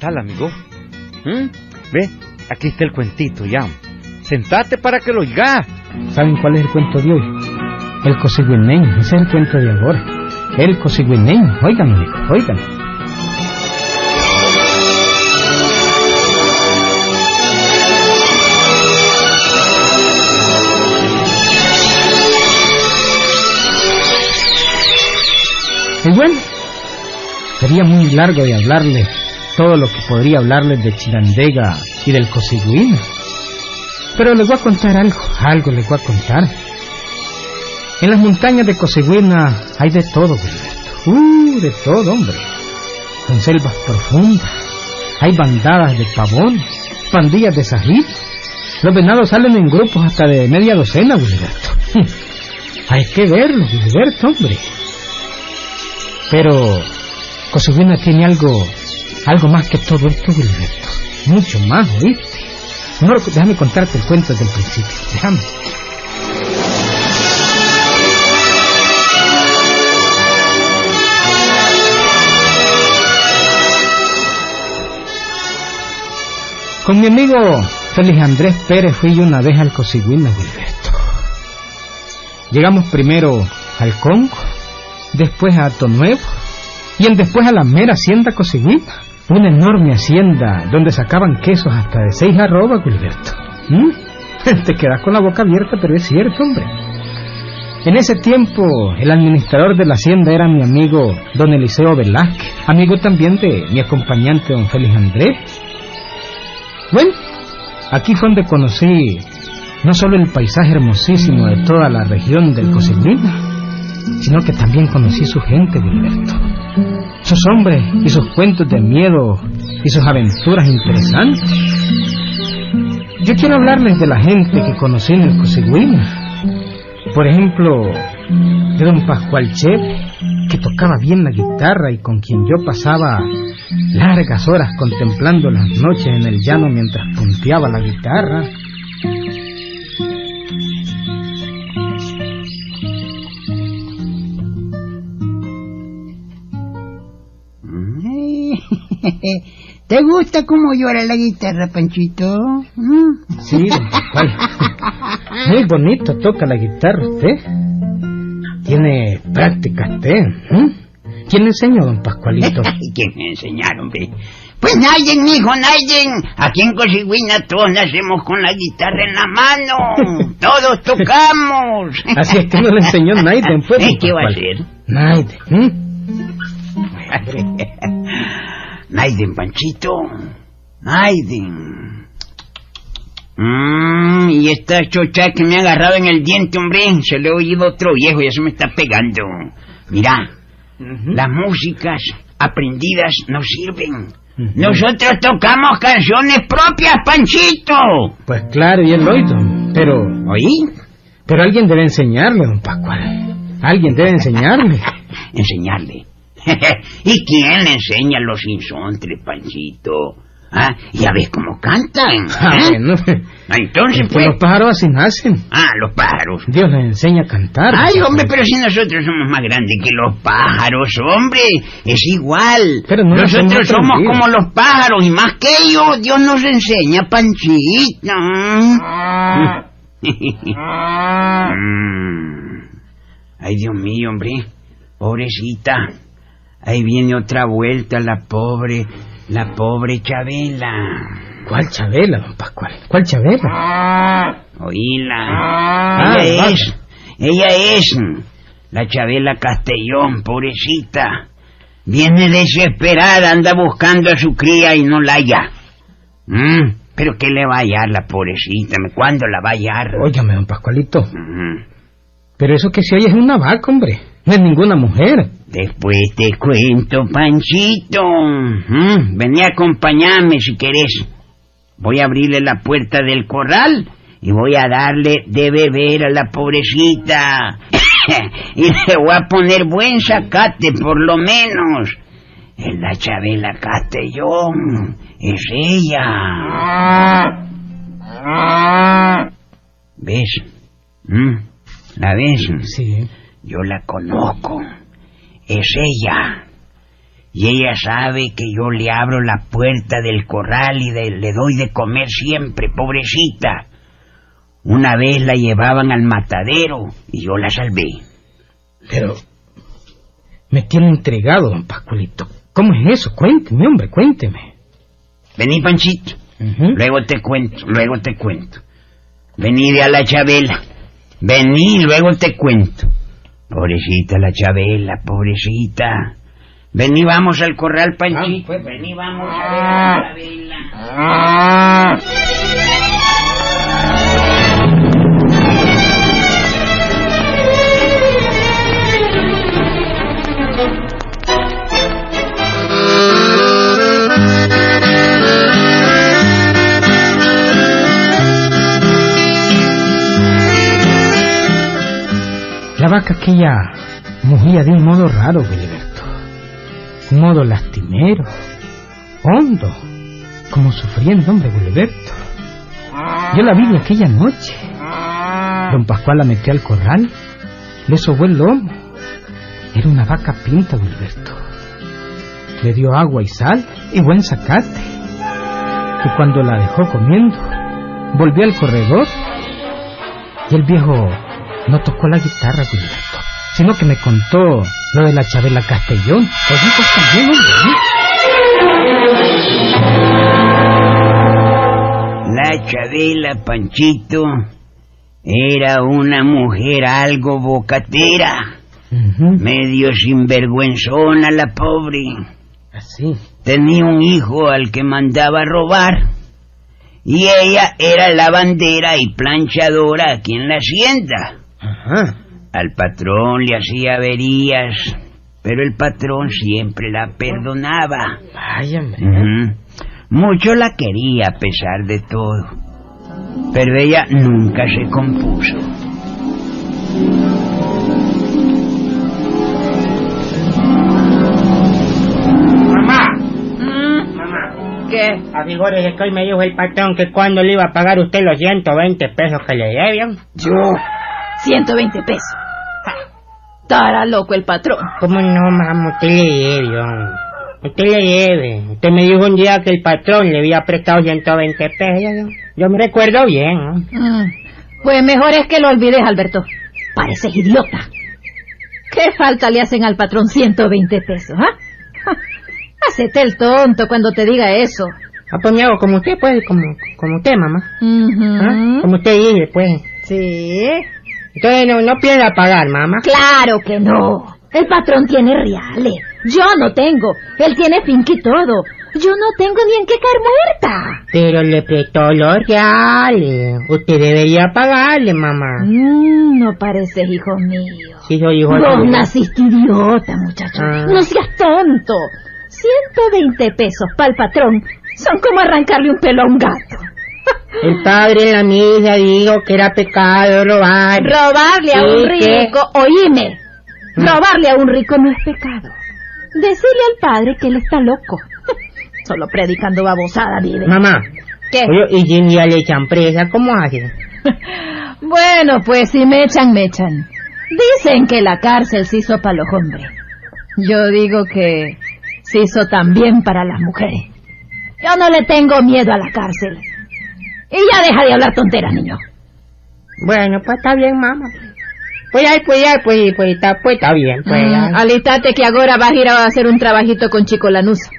tal, amigo? ¿Mm? Ve, aquí está el cuentito ya. Sentate para que lo oiga. ¿Saben cuál es el cuento de hoy? El cosigüineño, ese es el cuento de ahora. El cosigüineño, oigan, amigo, oigan. Y bueno, sería muy largo de hablarles todo lo que podría hablarles de Chirandega y del Cosigüino. Pero les voy a contar algo, algo les voy a contar. En las montañas de Cosigüina hay de todo, Gilberto. Uh, de todo, hombre. Son selvas profundas. Hay bandadas de pavón, pandillas de sají. Los venados salen en grupos hasta de media docena, Gilberto. hay que verlo, Gilberto, hombre. Pero Cosigüina tiene algo, algo más que todo esto, Gilberto. Mucho más, ¿oíste? No, déjame contarte el cuento desde el principio. Déjame. Con mi amigo Félix Andrés Pérez fui yo una vez al Cosigüina, Gilberto. Llegamos primero al Congo, después a Nuevo y en después a la mera hacienda Cosigüina. Una enorme hacienda donde sacaban quesos hasta de seis arrobas, Gilberto. ¿Mm? Te quedas con la boca abierta, pero es cierto, hombre. En ese tiempo, el administrador de la hacienda era mi amigo don Eliseo Velázquez, amigo también de mi acompañante don Félix Andrés. Bueno, aquí fue donde conocí no solo el paisaje hermosísimo de toda la región del Cosigüina, sino que también conocí su gente, Gilberto. Sus hombres y sus cuentos de miedo y sus aventuras interesantes. Yo quiero hablarles de la gente que conocí en el Cosigüina. Por ejemplo, de don Pascual Chepe, que tocaba bien la guitarra y con quien yo pasaba largas horas contemplando las noches en el llano mientras punteaba la guitarra. ¿Te gusta cómo llora la guitarra, Panchito? ¿Mm? Sí, Pascual. Muy bonito toca la guitarra usted. Tiene práctica usted. ¿eh? ¿Quién le enseñó, don Pascualito? ¿Quién me enseñaron, hombre? Pues nadie, mijo, nadie. Aquí en Cosigüina todos nacemos con la guitarra en la mano. Todos tocamos. Así es que no le enseñó Naiden, pues. ¿Qué va a hacer? Naiden. Naiden, Panchito. Naiden. Mm, y esta chocha que me ha agarrado en el diente, hombre, se le ha oído otro viejo y eso me está pegando. Mira, las músicas aprendidas no sirven. Nosotros tocamos canciones propias, Panchito. Pues claro, y el oído. Pero, ¿Oí? pero alguien debe enseñarle, don Pascual. Alguien debe enseñarle. Enseñarle. ¿Y quién le enseña los insontres, Panchito? ¿Ah? Ya ves cómo cantan. Ah, ¿eh? bueno. Ah, Entonces, Pues pues... los pájaros así nacen. Ah, los pájaros. Dios les enseña a cantar. Ay, hombre, pero si nosotros somos más grandes que los pájaros, hombre, es igual. Pero no nos nosotros somos aprendido. como los pájaros y más que ellos, Dios nos enseña, Panchito. Mm. Ay, Dios mío, hombre, pobrecita. Ahí viene otra vuelta la pobre, la pobre Chabela. ¿Cuál Chabela, don Pascual? ¿Cuál Chabela? Oíla. Ah, ella es, ella es la Chabela Castellón, pobrecita. Viene desesperada, anda buscando a su cría y no la halla. Mm, Pero ¿qué le va a hallar la pobrecita? ¿Cuándo la va a hallar? Óigame, don Pascualito. Ujú. Pero eso que se oye es una vaca, hombre. No es ninguna mujer. Después te cuento, Panchito. Mm, Vení a acompañarme si querés. Voy a abrirle la puerta del corral y voy a darle de beber a la pobrecita. y le voy a poner buen sacate, por lo menos. Es la Chabela Castellón. Es ella. ¿Ves? ¿Mm? ¿La ves? Sí. Yo la conozco. Es ella. Y ella sabe que yo le abro la puerta del corral y de- le doy de comer siempre, pobrecita. Una vez la llevaban al matadero y yo la salvé. Pero me tiene entregado, don Pascualito. ¿Cómo es eso? Cuénteme, hombre, cuénteme. Vení, Panchito. Luego te cuento, luego te cuento. Vení de a la Chabela. Vení, luego te cuento. Pobrecita la Chabela, pobrecita. Vení, vamos al corral, Panchito. Vení, vamos a ver a la Chabela. La vaca aquella mugía de un modo raro, Filiberto. Un modo lastimero, hondo, como sufriendo, hombre, Filiberto. Yo la vi aquella noche. Don Pascual la metió al corral, le sobó el lomo. Era una vaca pinta, Filiberto. Le dio agua y sal y buen zacate. Y cuando la dejó comiendo, volvió al corredor y el viejo no tocó la guitarra, Gilberto, sino que me contó lo de la Chabela Castellón. Ojitos también, hombre. ¿eh? La Chabela, Panchito, era una mujer algo bocatera, medio sinvergüenzona la pobre. Así. Tenía un hijo al que mandaba robar. Y ella era lavandera y planchadora aquí en la hacienda. Ajá. Al patrón le hacía averías, pero el patrón siempre la perdonaba. Ujú. Mucho la quería a pesar de todo. Pero ella nunca se compuso. Mamá, Mm, mamá, ¿Qué? a figúrese que hoy me dijo el patrón que cuando le iba a pagar usted los 120 pesos que le debían. Yo. 120 pesos. Ja, Estará loco el patrón. ¿Cómo no, mamá? Usted le debe. Usted le debe. Usted me dijo un día que el patrón le había prestado 120 pesos. Yo, me recuerdo bien, ¿no? Mm, Pues mejor es que lo olvides, Alberto. Pareces idiota. ¿Qué falta le hacen al patrón 120 pesos, ah? Hacete el tonto cuando te diga eso. Ah, pues me hago como usted, pues, como, como usted, mamá. ¿Ah? Como usted dice, pues. Sí. Entonces no, no piensa pagar, mamá. Claro que no. El patrón tiene reales. Yo no tengo. Él tiene finca y todo. Yo no tengo ni en qué caer muerta. Pero le prestó los reales. Usted debería pagarle, mamá. Mm, no pareces hijo mío. Si soy hijo Vos suyo. naciste idiota, muchacho. Ah. No seas tonto. 120 pesos para el patrón son como arrancarle un pelo a un gato. El padre en la misa dijo que era pecado robar. Robarle a un rico, oíme. Mm. Robarle a un rico no es pecado. Decirle al padre que él está loco. Solo predicando babosada vive. Mamá, ¿Qué? oye, y un día le echan presa, ¿cómo hace? Bueno, pues si me echan, me echan. Dicen que la cárcel se hizo para los hombres. Yo digo que se hizo también para las mujeres. Yo no le tengo miedo a la cárcel. Y ya deja de hablar tonteras, niño. Bueno, pues está bien, mamá. Pues ya, pues ya, pues, pues está, pues está bien, pues ya. Mm, alístate que ahora vas a ir a hacer un trabajito con Chico Lanusa.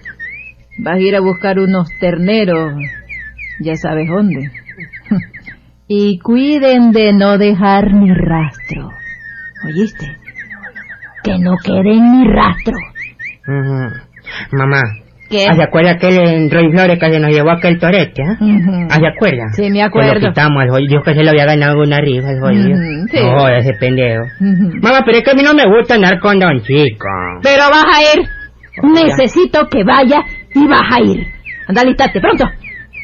Vas a ir a buscar unos terneros, ya sabes dónde. Y cuiden de no dejar ni rastro. ¿Oíste? Que no queden ni rastro. Mamá, ¿Qué? ¿ah, ¿se acuerda aquel Roy Flores que se nos llevó aquel torete, ah? Ujú. ¿Ah, se acuerda? Sí, me Que acuerdo. lo quitamos, el dijo que se lo había ganado una rifa, el jodido. Sí. No, ese pendejo. Ujú. Mamá, pero es que a mí no me gusta andar con Don Chico. Pero vas a ir. Necesito que vaya y vas a ir. Anda, alístate, pronto.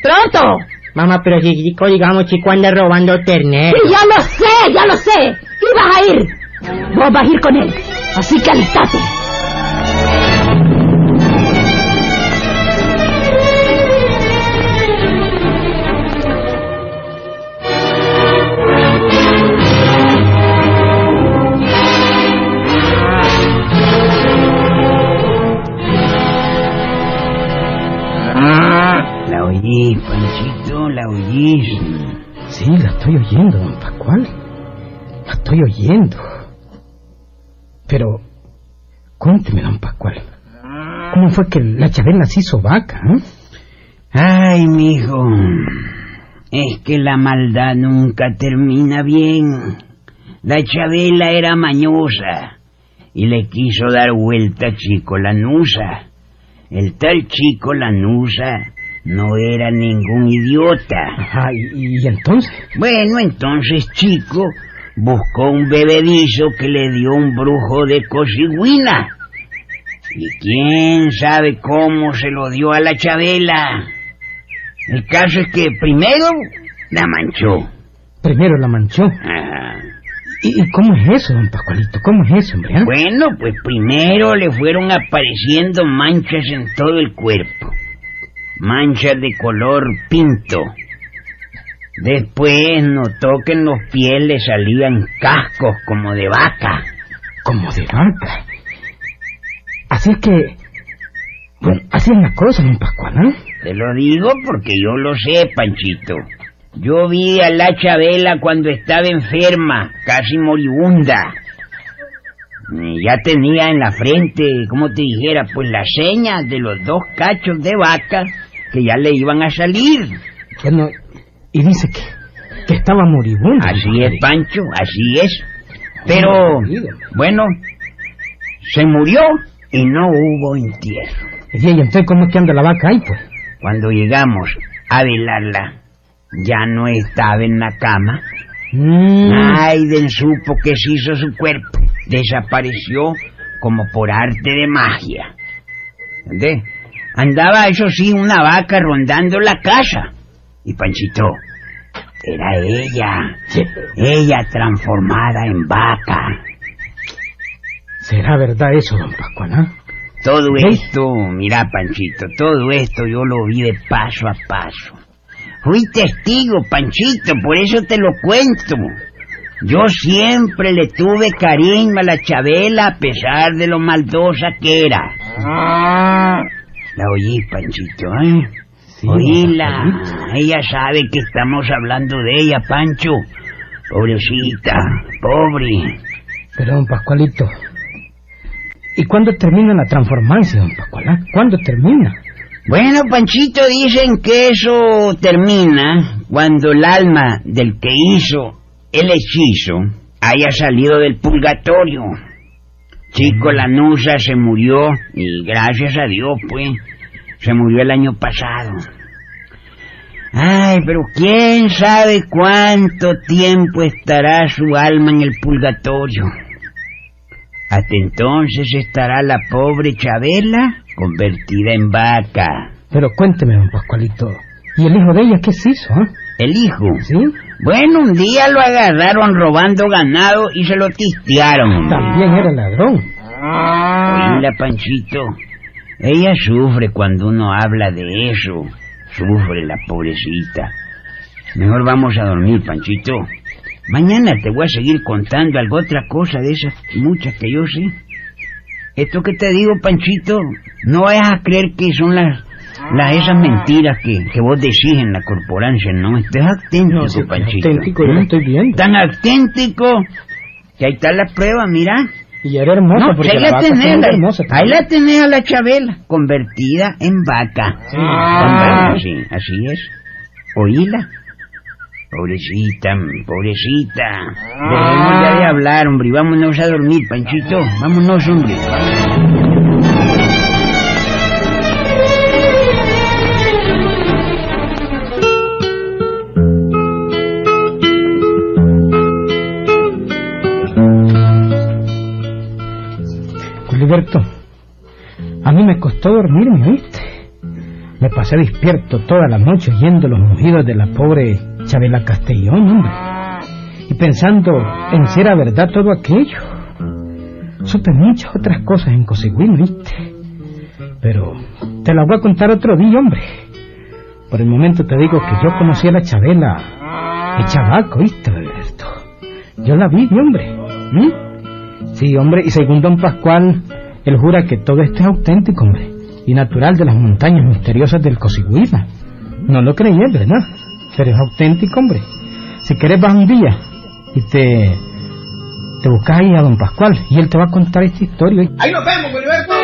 ¡Pronto! Mamá, pero si Chico, digamos, Chico anda robando ternero. Sí, ya lo sé, ya lo sé. Y vas a ir. Vos vas a ir con él. Así que alistate. Panchito, ¿la oís? Sí, la estoy oyendo, don Pascual. La estoy oyendo. Pero, cuénteme, don Pascual. ¿Cómo fue que la Chabela se hizo vaca? eh? Ay, mijo. Es que la maldad nunca termina bien. La Chabela era mañosa y le quiso dar vuelta a Chico Lanusa. El tal Chico Lanusa no era ningún idiota. Ajá, ¿y, y entonces? Bueno, entonces Chico buscó un bebedizo que le dio un brujo de Cosigüina. Y quién sabe cómo se lo dio a la Chabela. El caso es que primero la manchó. Primero la manchó. Ajá. ¿Y, y cómo es eso, don Pascualito? ¿Cómo es eso, hombre? ah? Bueno, pues primero le fueron apareciendo manchas en todo el cuerpo. Manchas de color pinto. Después notó que en los pies le salían cascos como de vaca. Como de vaca. Así es que... Bueno, así es la cosa, don Pascual, ¿no? Te lo digo porque yo lo sé, Panchito. Yo vi a la Chabela cuando estaba enferma, casi moribunda. Y Ya tenía en la frente, como te dijera, pues las señas de los dos cachos de vaca que ya le iban a salir. Bueno, y dice que, que estaba moribundo. Así es, Pancho, así es. Pero, bueno, se murió y no hubo entierro. Y entonces, ¿cómo es que anda la vaca ahí, pues? Cuando llegamos a velarla, ya no estaba en la cama. Mm, Aiden supo que se hizo su cuerpo. Desapareció como por arte de magia. ¿Entendés? Andaba, eso sí, una vaca rondando la casa. Y Panchito, era ella. Ella transformada en vaca. ¿Será verdad eso, don Pascual, ah? Todo ¿Sí? esto, mira Panchito, todo esto yo lo vi de paso a paso. Fui testigo, Panchito, por eso te lo cuento. Yo siempre le tuve cariño a la Chabela a pesar de lo maldosa que era. La oí, Panchito, ¿eh? Sí, Oíla. Ella sabe que estamos hablando de ella, Pancho. Pobrecita, pobre. Pero, don Pascualito, ¿y cuándo termina la transformación, don Pascual? ah? ¿Cuándo termina? Bueno, Panchito, dicen que eso termina cuando el alma del que hizo el hechizo haya salido del purgatorio. Chico Lanusa se murió y gracias a Dios, pues, se murió el año pasado. Ay, pero quién sabe cuánto tiempo estará su alma en el purgatorio. Hasta entonces estará la pobre Chabela convertida en vaca. Pero cuénteme, don Pascualito, ¿y el hijo de ella qué se hizo, ah? El hijo. ¿Sí? Bueno, un día lo agarraron robando ganado y se lo tistearon. También era ladrón. Oíla, Panchito. Ella sufre cuando uno habla de eso. Sufre la pobrecita. Mejor vamos a dormir, Panchito. Mañana te voy a seguir contando algo otra cosa de esas muchas que yo sé. Esto que te digo, Panchito, no vayas a creer que son las, las esas mentiras que, que vos decís en la corporancia, no. Estés auténtico, No, sí, Panchito. auténtico, yo lo ¿Mm? estoy viendo. Tan auténtico que ahí está la prueba, mira. Y era hermosa, No, porque ahí la tenés, la- hermosa ahí la tenés a la Chabela, convertida en vaca. Sí. Sí, así es. Oíla. Pobrecita, pobrecita. Dejemos ya de hablar, hombre, vámonos a dormir, Panchito. Vámonos, hombre. Culiberto, a mí me costó dormirme, ¿viste? Me pasé despierto toda la noche oyendo los mugidos de la pobre Chabela Castellón, hombre. Y pensando en si era verdad todo aquello. Supe muchas otras cosas en Cosigüín, ¿viste? Pero te las voy a contar otro día, hombre. Por el momento te digo que yo conocí a la Chabela hecha vaca, ¿viste, Alberto? Yo la vi, hombre. ¿Mm? Sí, hombre, y según don Pascual, él jura que todo esto es auténtico, hombre, y natural de las montañas misteriosas del Cosigüina. No lo creías, ¿verdad? Pero es auténtico, hombre. Si quieres vas un día y te... Te buscas ahí a don Pascual y él te va a contar esta historia. Ahí nos vemos, Gilberto.